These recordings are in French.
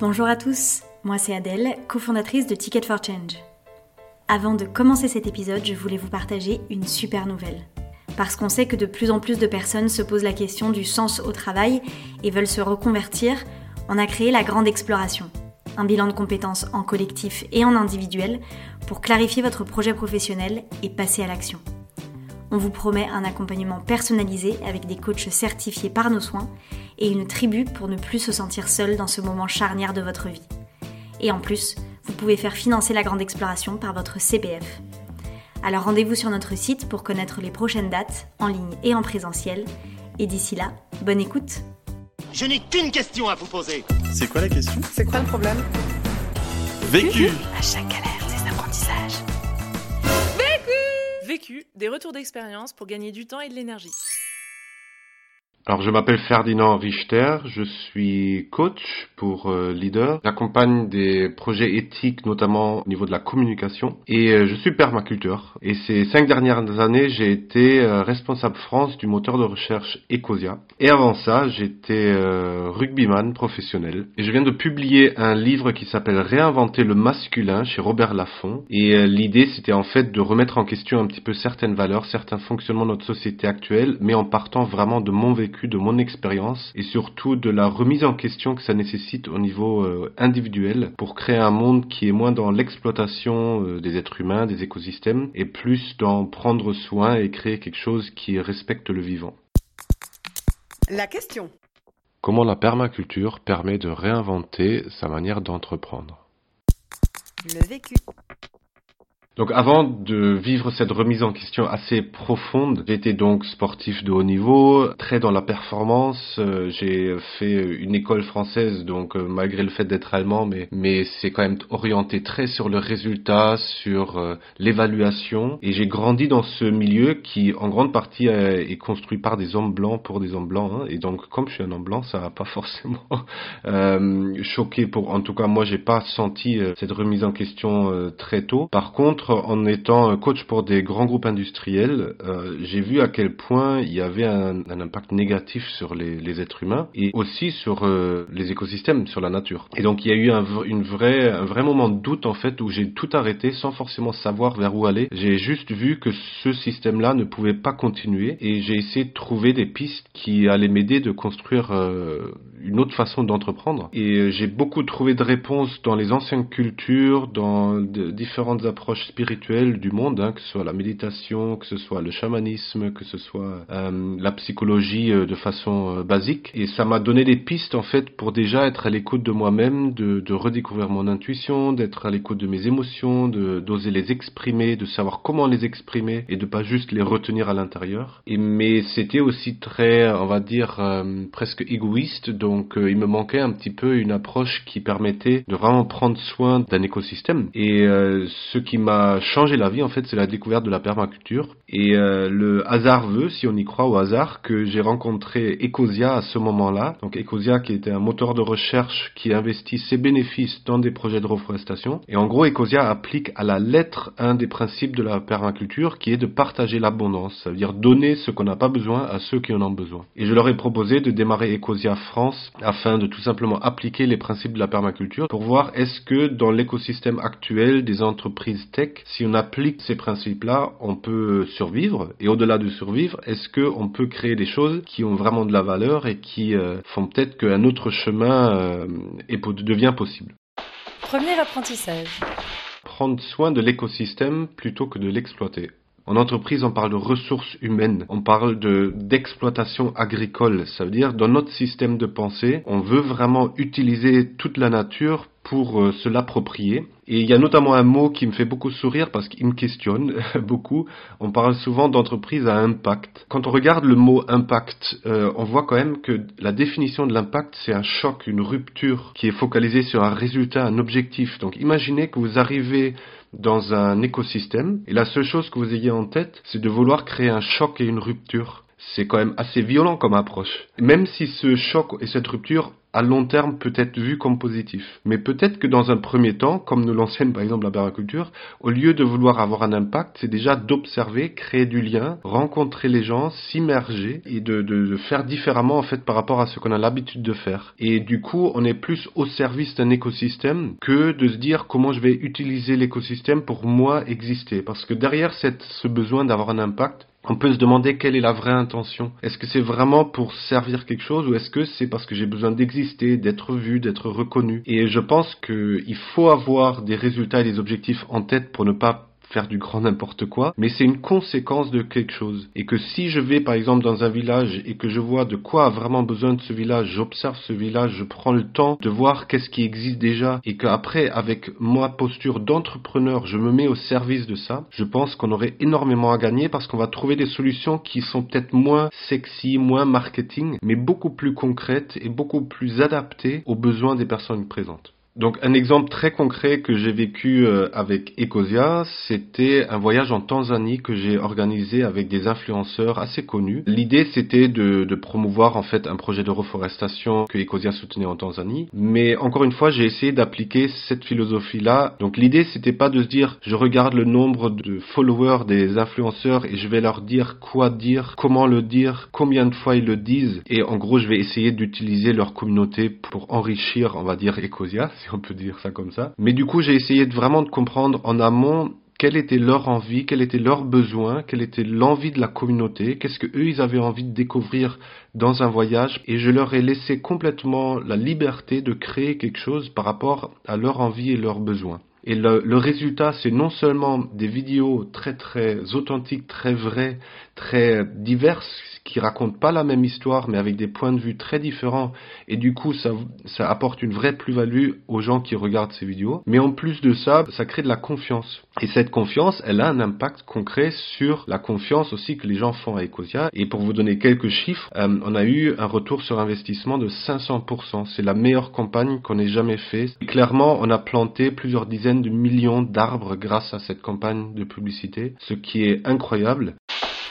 Bonjour à tous, moi c'est Adèle, cofondatrice de Ticket for Change. Avant de commencer cet épisode, je voulais vous partager une super nouvelle. Parce qu'on sait que de plus en plus de personnes se posent la question du sens au travail et veulent se reconvertir, on a créé la Grande Exploration, un bilan de compétences en collectif et en individuel pour clarifier votre projet professionnel et passer à l'action. On vous promet un accompagnement personnalisé avec des coachs certifiés par nos soins et une tribu pour ne plus se sentir seul dans ce moment charnière de votre vie. Et en plus, vous pouvez faire financer la grande exploration par votre CPF. Alors rendez-vous sur notre site pour connaître les prochaines dates, en ligne et en présentiel. Et d'ici là, bonne écoute Je n'ai qu'une question à vous poser. C'est quoi la question? C'est quoi le problème? Vécu À chaque galère, des apprentissages. Vécu, des retours d'expérience pour gagner du temps et de l'énergie. Alors je m'appelle Ferdinand Richter, je suis coach pour euh, Leader. J'accompagne des projets éthiques notamment au niveau de la communication et euh, je suis permaculteur. Et ces cinq dernières années j'ai été euh, responsable France du moteur de recherche Ecosia. Et avant ça j'étais rugbyman professionnel. Et je viens de publier un livre qui s'appelle Réinventer le masculin chez Robert Laffont. Et l'idée c'était en fait de remettre en question un petit peu certaines valeurs, certains fonctionnements de notre société actuelle, mais en partant vraiment de mon vécu de mon expérience et surtout de la remise en question que ça nécessite au niveau euh, individuel pour créer un monde qui est moins dans l'exploitation euh, des êtres humains, des écosystèmes et plus dans prendre soin et créer quelque chose qui respecte le vivant. La question. Comment la permaculture permet de réinventer sa manière d'entreprendre? Le vécu. Donc avant de vivre cette remise en question assez profonde, j'étais donc sportif de haut niveau, très dans la performance. Euh, j'ai fait une école française, donc euh, malgré le fait d'être allemand, mais mais c'est quand même orienté très sur le résultat, sur euh, l'évaluation. Et j'ai grandi dans ce milieu qui, en grande partie, est construit par des hommes blancs pour des hommes blancs. Hein. Et donc, comme je suis un homme blanc, ça n'a pas forcément choqué. Pour, en tout cas, moi, j'ai pas senti cette remise en question très tôt. Par contre en étant coach pour des grands groupes industriels, euh, j'ai vu à quel point il y avait un, impact négatif sur les, êtres humains et aussi sur euh, les écosystèmes, sur la nature. Et donc il y a eu un, une vraie, un vrai moment de doute en fait où j'ai tout arrêté sans forcément savoir vers où aller. J'ai juste vu que ce système-là ne pouvait pas continuer et j'ai essayé de trouver des pistes qui allaient m'aider de construire euh, une autre façon d'entreprendre. Et j'ai beaucoup trouvé de réponses dans les anciennes cultures, dans différentes approches spirituelle du monde, hein, que ce soit la méditation, que ce soit le chamanisme, que ce soit euh, la psychologie euh, de façon euh, basique. Et ça m'a donné des pistes en fait pour déjà être à l'écoute de moi-même, de, redécouvrir mon intuition, d'être à l'écoute de mes émotions, d'oser les exprimer, de savoir comment les exprimer et de pas juste les retenir à l'intérieur. Mais c'était aussi très, on va dire, presque égoïste. Donc il me manquait un petit peu une approche qui permettait de vraiment prendre soin d'un écosystème. Et ce qui m'a changé la vie en fait, c'est la découverte de la permaculture. Et euh, le hasard veut, si on y croit au hasard, que j'ai rencontré Ecosia à ce moment-là. Donc Ecosia qui était un moteur de recherche qui investit ses bénéfices dans des projets de reforestation. Et en gros, Ecosia applique à la lettre un des principes de la permaculture qui est de partager l'abondance. Ça veut dire donner ce qu'on n'a pas besoin à ceux qui en ont besoin. Et je leur ai proposé de démarrer Ecosia France afin de tout simplement appliquer les principes de la permaculture pour voir est-ce que dans l'écosystème actuel des entreprises tech, si on applique ces principes-là, on peut survivre. Et au-delà de survivre, est-ce qu'on peut créer des choses qui ont vraiment de la valeur et qui euh, font peut-être qu'un autre chemin euh, devient possible? Premier apprentissage. Prendre soin de l'écosystème plutôt que de l'exploiter. En entreprise, on parle de ressources humaines, on parle de d'exploitation agricole. Ça veut dire, dans notre système de pensée, on veut vraiment utiliser toute la nature pour euh, se l'approprier. Et il y a notamment un mot qui me fait beaucoup sourire parce qu'il me questionne beaucoup. On parle souvent d'entreprise à impact. Quand on regarde le mot impact, euh, on voit quand même que la définition de l'impact, c'est un choc, une rupture qui est focalisée sur un résultat, un objectif. Donc imaginez que vous arrivez dans un écosystème et la seule chose que vous ayez en tête, c'est de vouloir créer un choc et une rupture c'est quand même assez violent comme approche. Même si ce choc et cette rupture à long terme peut être vu comme positif. Mais peut-être que dans un premier temps, comme nous l'enseigne par exemple la permaculture, au lieu de vouloir avoir un impact, c'est déjà d'observer, créer du lien, rencontrer les gens, s'immerger et de, de, de, faire différemment en fait par rapport à ce qu'on a l'habitude de faire. Et du coup, on est plus au service d'un écosystème que de se dire comment je vais utiliser l'écosystème pour moi exister. Parce que derrière cette, ce besoin d'avoir un impact, on peut se demander quelle est la vraie intention. Est-ce que c'est vraiment pour servir quelque chose ou est-ce que c'est parce que j'ai besoin d'exister, d'être vu, d'être reconnu? Et je pense qu'il faut avoir des résultats et des objectifs en tête pour ne pas faire du grand n'importe quoi, mais c'est une conséquence de quelque chose. Et que si je vais par exemple dans un village et que je vois de quoi a vraiment besoin de ce village, j'observe ce village, je prends le temps de voir qu'est-ce qui existe déjà et qu'après avec moi posture d'entrepreneur, je me mets au service de ça, je pense qu'on aurait énormément à gagner parce qu'on va trouver des solutions qui sont peut-être moins sexy, moins marketing, mais beaucoup plus concrètes et beaucoup plus adaptées aux besoins des personnes présentes. Donc un exemple très concret que j'ai vécu euh, avec Ecosia, c'était un voyage en Tanzanie que j'ai organisé avec des influenceurs assez connus. L'idée c'était de, de, promouvoir en fait un projet de reforestation que Ecosia soutenait en Tanzanie. Mais encore une fois, j'ai essayé d'appliquer cette philosophie-là. Donc l'idée c'était pas de se dire je regarde le nombre de followers des influenceurs et je vais leur dire quoi dire, comment le dire, combien de fois ils le disent. Et en gros, je vais essayer d'utiliser leur communauté pour enrichir, on va dire, Ecosia on peut dire ça comme ça. Mais du coup, j'ai essayé de vraiment de comprendre en amont quelle était leur envie, quel était leur besoin, quelle était l'envie de la communauté, qu'est-ce que eux ils avaient envie de découvrir dans un voyage et je leur ai laissé complètement la liberté de créer quelque chose par rapport à leur envie et leurs besoins. Et le, le résultat, c'est non seulement des vidéos très très authentiques, très vraies, très diverses, qui racontent pas la même histoire, mais avec des points de vue très différents. Et du coup, ça, ça apporte une vraie plus-value aux gens qui regardent ces vidéos. Mais en plus de ça, ça crée de la confiance. Et cette confiance, elle a un impact concret sur la confiance aussi que les gens font à Ecosia. Et pour vous donner quelques chiffres, euh, on a eu un retour sur investissement de 500%. C'est la meilleure campagne qu'on ait jamais fait. clairement, on a planté plusieurs dizaines de millions d'arbres grâce à cette campagne de publicité, ce qui est incroyable.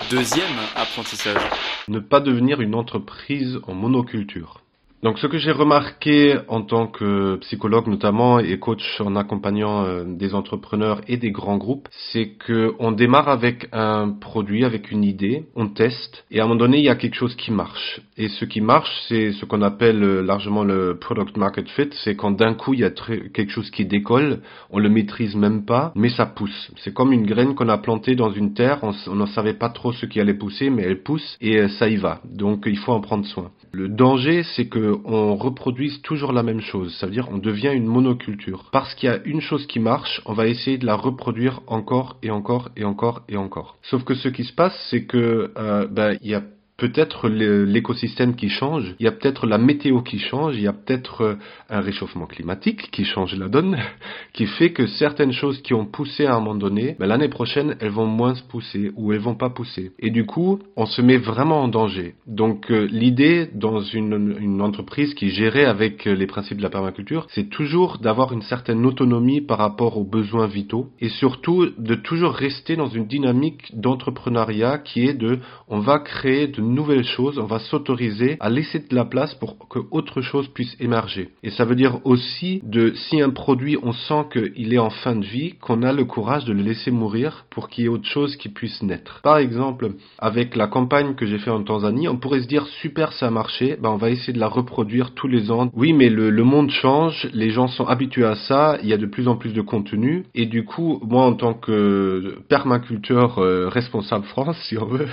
Deuxième apprentissage. Ne pas devenir une entreprise en monoculture. Donc ce que j'ai remarqué en tant que psychologue notamment et coach en accompagnant euh, des entrepreneurs et des grands groupes, c'est que on démarre avec un produit, avec une idée, on teste et à un moment donné il y a quelque chose qui marche. Et ce qui marche, c'est ce qu'on appelle euh, largement le product market fit, c'est quand d'un coup il y a quelque chose qui décolle, on le maîtrise même pas, mais ça pousse. C'est comme une graine qu'on a plantée dans une terre, on ne savait pas trop ce qui allait pousser, mais elle pousse et euh, ça y va. Donc il faut en prendre soin. Le danger, c'est que on reproduise toujours la même chose. Ça veut dire on devient une monoculture. Parce qu'il y a une chose qui marche, on va essayer de la reproduire encore et encore et encore et encore. Sauf que ce qui se passe, c'est que euh, ben, il y a peut-être l'écosystème qui change, il y a peut-être la météo qui change, il y a peut-être euh, un réchauffement climatique qui change la donne, qui fait que certaines choses qui ont poussé à un moment donné, ben l'année prochaine, elles vont moins se pousser ou elles vont pas pousser. Et du coup, on se met vraiment en danger. Donc euh, l'idée dans une, une, entreprise qui gérait avec euh, les principes de la permaculture, c'est toujours d'avoir une certaine autonomie par rapport aux besoins vitaux et surtout de toujours rester dans une dynamique d'entrepreneuriat qui est de on va créer de nouvelles choses, on va s'autoriser à laisser de la place pour que autre chose puisse émerger. Et ça veut dire aussi de si un produit on sent qu'il est en fin de vie, qu'on a le courage de le laisser mourir pour qu'il y ait autre chose qui puisse naître. Par exemple, avec la campagne que j'ai fait en Tanzanie, on pourrait se dire super ça a marché, ben on va essayer de la reproduire tous les ans. Oui, mais le, le monde change, les gens sont habitués à ça, il y a de plus en plus de contenu et du coup, moi en tant que permaculteur euh, responsable France, si on veut,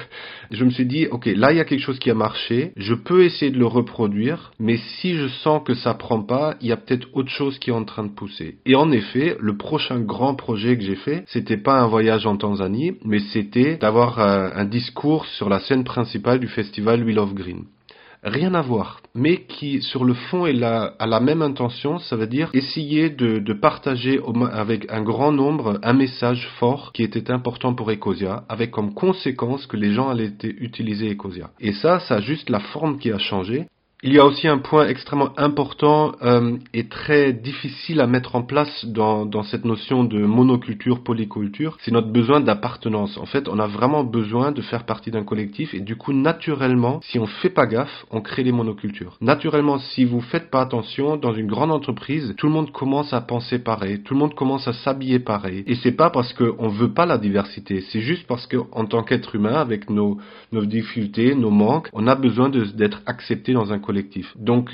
je me suis dit ok, là il y a quelque chose qui a marché, je peux essayer de le reproduire, mais si je sens que ça prend pas, il y a peut-être autre chose qui est en train de pousser. Et en effet, le prochain grand projet que j'ai fait, c'était pas un voyage en Tanzanie, mais c'était d'avoir un, un discours sur la scène principale du festival Wheel of Green rien à voir, mais qui sur le fond est la, a la même intention, ça veut dire essayer de, de partager avec un grand nombre un message fort qui était important pour Ecosia, avec comme conséquence que les gens allaient utiliser Ecosia. Et ça, ça a juste la forme qui a changé, Il y a aussi un point extrêmement important euh, et très difficile à mettre en place dans, dans cette notion de monoculture, polyculture, c'est notre besoin d'appartenance. En fait, on a vraiment besoin de faire partie d'un collectif et du coup, naturellement, si on fait pas gaffe, on crée les monocultures. Naturellement, si vous faites pas attention, dans une grande entreprise, tout le monde commence à penser pareil, tout le monde commence à s'habiller pareil. Et c'est pas parce qu'on veut pas la diversité, c'est juste parce que en tant qu'être humain, avec nos, nos difficultés, nos manques, on a besoin d'être accepté dans un collectif donc,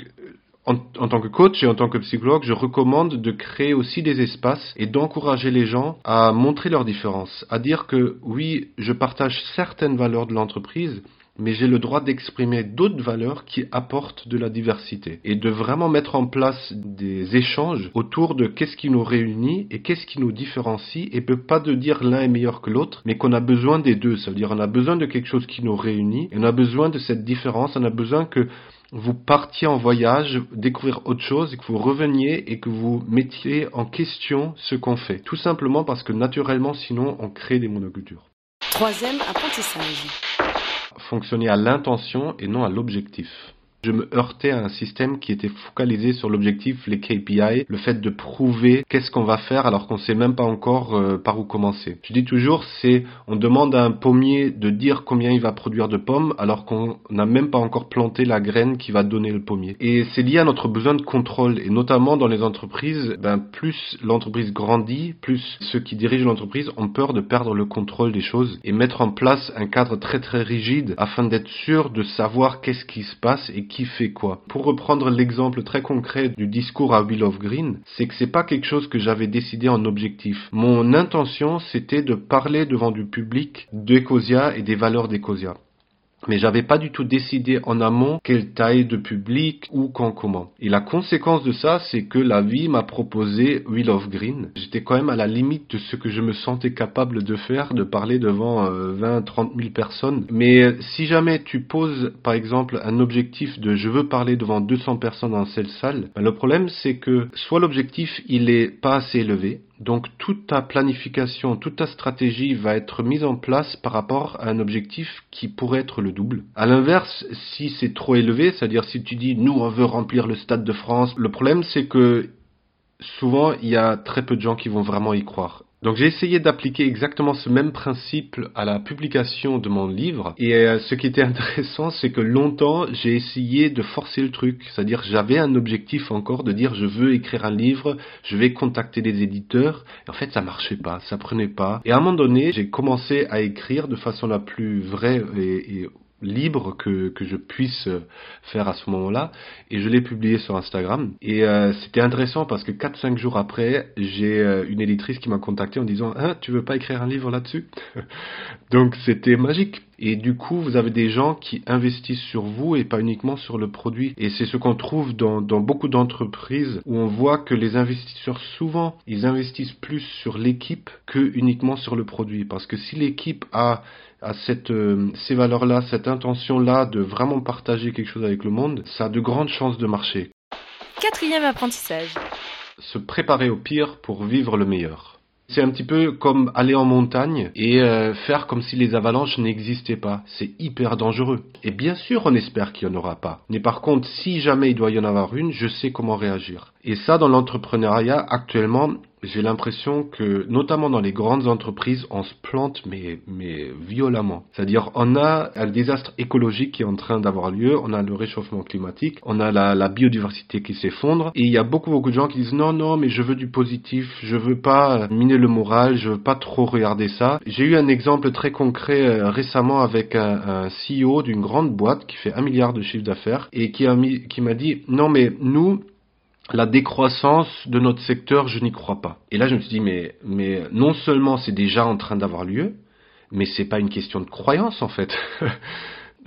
en, tant que coach et en tant que psychologue, je recommande de créer aussi des espaces et d'encourager les gens à montrer leurs différences, à dire que oui, je partage certaines valeurs de l'entreprise, mais j'ai le droit d'exprimer d'autres valeurs qui apportent de la diversité. Et de vraiment mettre en place des échanges autour de qu'est-ce qui nous réunit et qu'est-ce qui nous différencie et peut pas de dire l'un est meilleur que l'autre, mais qu'on a besoin des deux. Ça veut dire on a besoin de quelque chose qui nous réunit et on a besoin de cette différence, on a besoin que vous partiez en voyage, découvrir autre chose, et que vous reveniez et que vous mettiez en question ce qu'on fait. Tout simplement parce que naturellement, sinon, on crée des monocultures. Troisième apprentissage. Fonctionner à l'intention et non à l'objectif je me heurtais à un système qui était focalisé sur l'objectif, les KPI, le fait de prouver qu'est-ce qu'on va faire alors qu'on sait même pas encore euh, par où commencer. Je dis toujours, c'est on demande à un pommier de dire combien il va produire de pommes alors qu'on n'a même pas encore planté la graine qui va donner le pommier. Et c'est lié à notre besoin de contrôle et notamment dans les entreprises, ben plus l'entreprise grandit, plus ceux qui dirigent l'entreprise ont peur de perdre le contrôle des choses et mettre en place un cadre très très rigide afin d'être sûr de savoir qu'est-ce qui se passe et qui fait quoi. Pour reprendre l'exemple très concret du discours à Will of Green, c'est que c'est pas quelque chose que j'avais décidé en objectif. Mon intention, c'était de parler devant du public d'Ecosia et des valeurs d'Ecosia mais j'avais pas du tout décidé en amont quelle taille de public ou quand comment. Et la conséquence de ça, c'est que la vie m'a proposé Wheel of Green. J'étais quand même à la limite de ce que je me sentais capable de faire, de parler devant 20, 30 000 personnes. Mais euh, si jamais tu poses, par exemple, un objectif de je veux parler devant 200 personnes dans cette salle, ben, le problème c'est que soit l'objectif il est pas assez élevé, donc toute ta planification, toute ta stratégie va être mise en place par rapport à un objectif qui pourrait être le double. À l'inverse, si c'est trop élevé, c'est-à-dire si tu dis nous on veut remplir le stade de France, le problème c'est que souvent il y a très peu de gens qui vont vraiment y croire. Donc j'ai essayé d'appliquer exactement ce même principe à la publication de mon livre. Et euh, ce qui était intéressant c'est que longtemps j'ai essayé de forcer le truc, c'est-à-dire j'avais un objectif encore de dire je veux écrire un livre, je vais contacter des éditeurs. En fait ça marchait pas, ça prenait pas. Et à un moment donné j'ai commencé à écrire de façon la plus vraie et libre que, que je puisse faire à ce moment-là. Et je l'ai publié sur Instagram. Et euh, c'était intéressant parce que 4-5 jours après j'ai euh, une éditrice qui m'a contacté en disant hein, tu veux pas écrire un livre là-dessus? Donc c'était magique et du coup vous avez des gens qui investissent sur vous et pas uniquement sur le produit et c'est ce qu'on trouve dans, dans beaucoup d'entreprises où on voit que les investisseurs souvent ils investissent plus sur l'équipe que uniquement sur le produit parce que si l'équipe a à cette, euh, ces valeurs-là, cette intention-là de vraiment partager quelque chose avec le monde, ça a de grandes chances de marcher. Quatrième apprentissage. Se préparer au pire pour vivre le meilleur. C'est un petit peu comme aller en montagne et euh, faire comme si les avalanches n'existaient pas. C'est hyper dangereux. Et bien sûr, on espère qu'il n'y en aura pas. Mais par contre, si jamais il doit y en avoir une, je sais comment réagir. Et ça, dans l'entrepreneuriat, actuellement, j'ai l'impression que, notamment dans les grandes entreprises, on se plante, mais, mais violemment. C'est-à-dire, on a un désastre écologique qui est en train d'avoir lieu, on a le réchauffement climatique, on a la, biodiversité qui s'effondre, et il y a beaucoup, beaucoup de gens qui disent non, non, mais je veux du positif, je veux pas miner le moral, je veux pas trop regarder ça. J'ai eu un exemple très concret euh, récemment avec un, CEO d'une grande boîte qui fait un milliard de chiffre d'affaires et qui qui m'a dit non, mais nous, la décroissance de notre secteur, je n'y crois pas. Et là, je me suis dit, mais, mais non seulement c'est déjà en train d'avoir lieu, mais c'est pas une question de croyance en fait.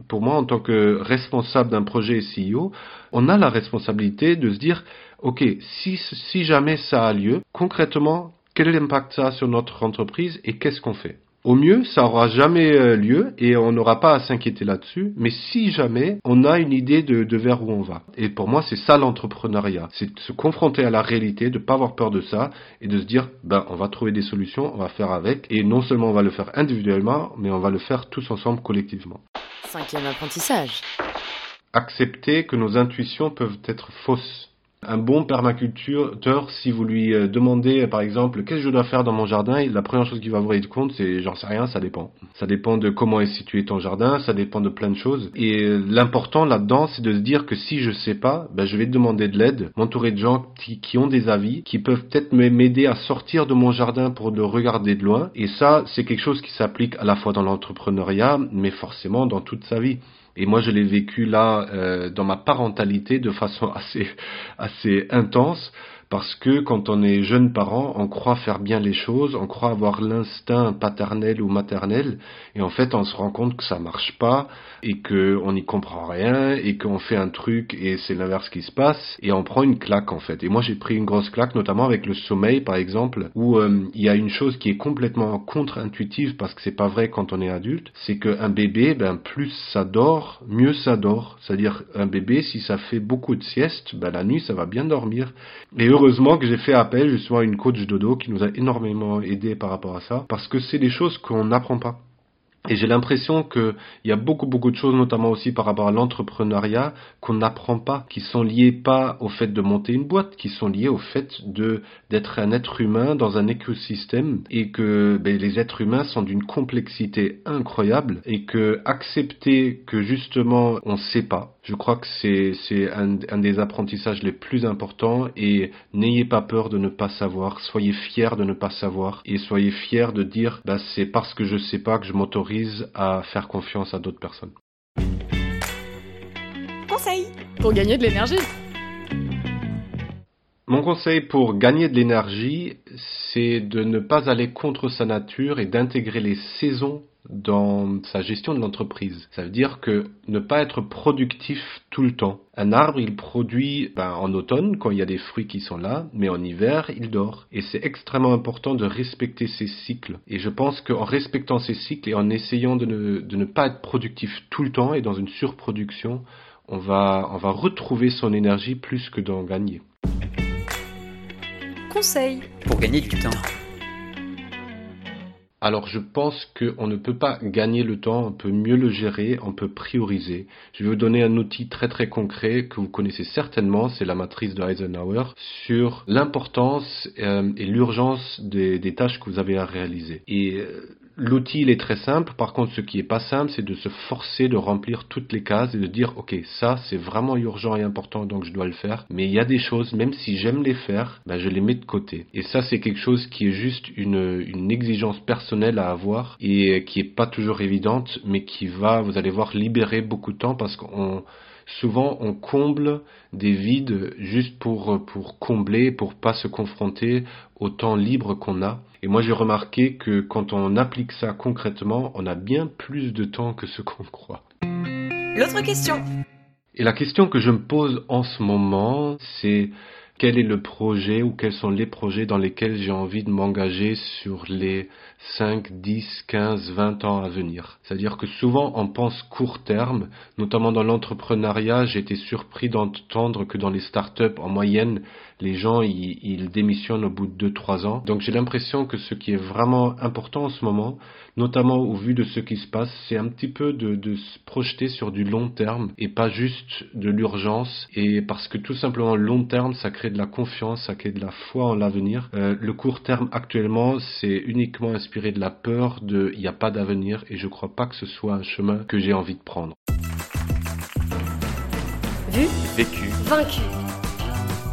Pour moi, en tant que responsable d'un projet CEO, on a la responsabilité de se dire, ok, si, si jamais ça a lieu, concrètement, quel est l'impact ça a sur notre entreprise et qu'est-ce qu'on fait? Au mieux, ça aura jamais euh, lieu et on n'aura pas à s'inquiéter là-dessus. Mais si jamais, on a une idée de, de vers où on va. Et pour moi, c'est ça l'entrepreneuriat. C'est de se confronter à la réalité, de pas avoir peur de ça et de se dire, ben, on va trouver des solutions, on va faire avec. Et non seulement on va le faire individuellement, mais on va le faire tous ensemble collectivement. Cinquième apprentissage. accepter que nos intuitions peuvent être fausses. Un bon permaculteur, si vous lui euh, demandez par exemple qu'est-ce que je dois faire dans mon jardin, la première chose qu'il va vous rendre compte c'est j'en sais rien, ça dépend. Ça dépend de comment est situé ton jardin, ça dépend de plein de choses. Et euh, l'important là-dedans c'est de se dire que si je sais pas, ben, je vais demander de l'aide, m'entourer de gens qui, qui, ont des avis, qui peuvent peut-être m'aider à sortir de mon jardin pour le regarder de loin. Et ça c'est quelque chose qui s'applique à la fois dans l'entrepreneuriat, mais forcément dans toute sa vie. Et moi, je l'ai vécu là euh, dans ma parentalité de façon assez assez intense parce que quand on est jeune parent, on croit faire bien les choses, on croit avoir l'instinct paternel ou maternel, et en fait, on se rend compte que ça marche pas, et qu'on n'y comprend rien, et qu'on fait un truc et c'est l'inverse qui se passe, et on prend une claque en fait. Et moi, j'ai pris une grosse claque, notamment avec le sommeil, par exemple, où euh, il y a une chose qui est complètement contre-intuitive parce que c'est pas vrai quand on est adulte, c'est qu'un bébé, ben plus ça dort, mieux ça dort. C'est-à-dire un bébé, si ça fait beaucoup de siestes, ben la nuit, ça va bien dormir. Et heureusement que j'ai fait appel justement à une coach dodo qui nous a énormément aidé par rapport à ça, parce que c'est des choses qu'on n'apprend pas. Et j'ai l'impression qu'il y a beaucoup beaucoup de choses, notamment aussi par rapport à l'entrepreneuriat, qu'on n'apprend pas, qui sont liées pas au fait de monter une boîte, qui sont liées au fait de d'être un être humain dans un écosystème, et que ben, les êtres humains sont d'une complexité incroyable, et que accepter que justement on sait pas, je crois que c'est c'est un, des apprentissages les plus importants, et n'ayez pas peur de ne pas savoir, soyez fiers de ne pas savoir, et soyez fiers de dire, bah c'est parce que je sais pas que je m'autorise à faire confiance à d'autres personnes. Conseil pour gagner de l'énergie. Mon conseil pour gagner de l'énergie, c'est de ne pas aller contre sa nature et d'intégrer les saisons dans sa gestion de l'entreprise. Ça veut dire que ne pas être productif tout le temps. Un arbre, il produit ben, en automne quand il y a des fruits qui sont là, mais en hiver, il dort. Et c'est extrêmement important de respecter ces cycles. Et je pense qu'en respectant ces cycles et en essayant de ne, pas être productif tout le temps et dans une surproduction, on va retrouver son énergie plus que d'en gagner. Pour gagner du temps. Alors je pense qu'on ne peut pas gagner le temps, on peut mieux le gérer, on peut prioriser. Je vais vous donner un outil très très concret que vous connaissez certainement, c'est la matrice de Eisenhower, sur l'importance euh, et l'urgence des, des, tâches que vous avez à réaliser. Et euh, L'outil, il est très simple. Par contre, ce qui est pas simple, c'est de se forcer de remplir toutes les cases et de dire, OK, ça, c'est vraiment urgent et important, donc je dois le faire. Mais il y a des choses, même si j'aime les faire, ben, je les mets de côté. Et ça, c'est quelque chose qui est juste une, une exigence personnelle à avoir et qui est pas toujours évidente, mais qui va, vous allez voir, libérer beaucoup de temps parce qu'on, souvent on comble des vides juste pour, pour combler, pour pas se confronter au temps libre qu'on a. Et moi j'ai remarqué que quand on applique ça concrètement, on a bien plus de temps que ce qu'on croit. L'autre question. Et la question que je me pose en ce moment, c'est quel est le projet ou quels sont les projets dans lesquels j'ai envie de m'engager sur les 5, 10, 15, 20 ans à venir? C'est-à-dire que souvent on pense court terme, notamment dans l'entrepreneuriat, j'ai été surpris d'entendre que dans les startups, en moyenne, les gens ils, ils démissionnent au bout de 2-3 ans. Donc j'ai l'impression que ce qui est vraiment important en ce moment, notamment au vu de ce qui se passe, c'est un petit peu de, de se projeter sur du long terme et pas juste de l'urgence. Et parce que tout simplement long terme, ça crée de la confiance, ça crée de la foi en l'avenir. Euh, le court terme actuellement, c'est uniquement inspiré de la peur de il n'y a pas d'avenir et je crois pas que ce soit un chemin que j'ai envie de prendre. Vu, Vécu. vaincu.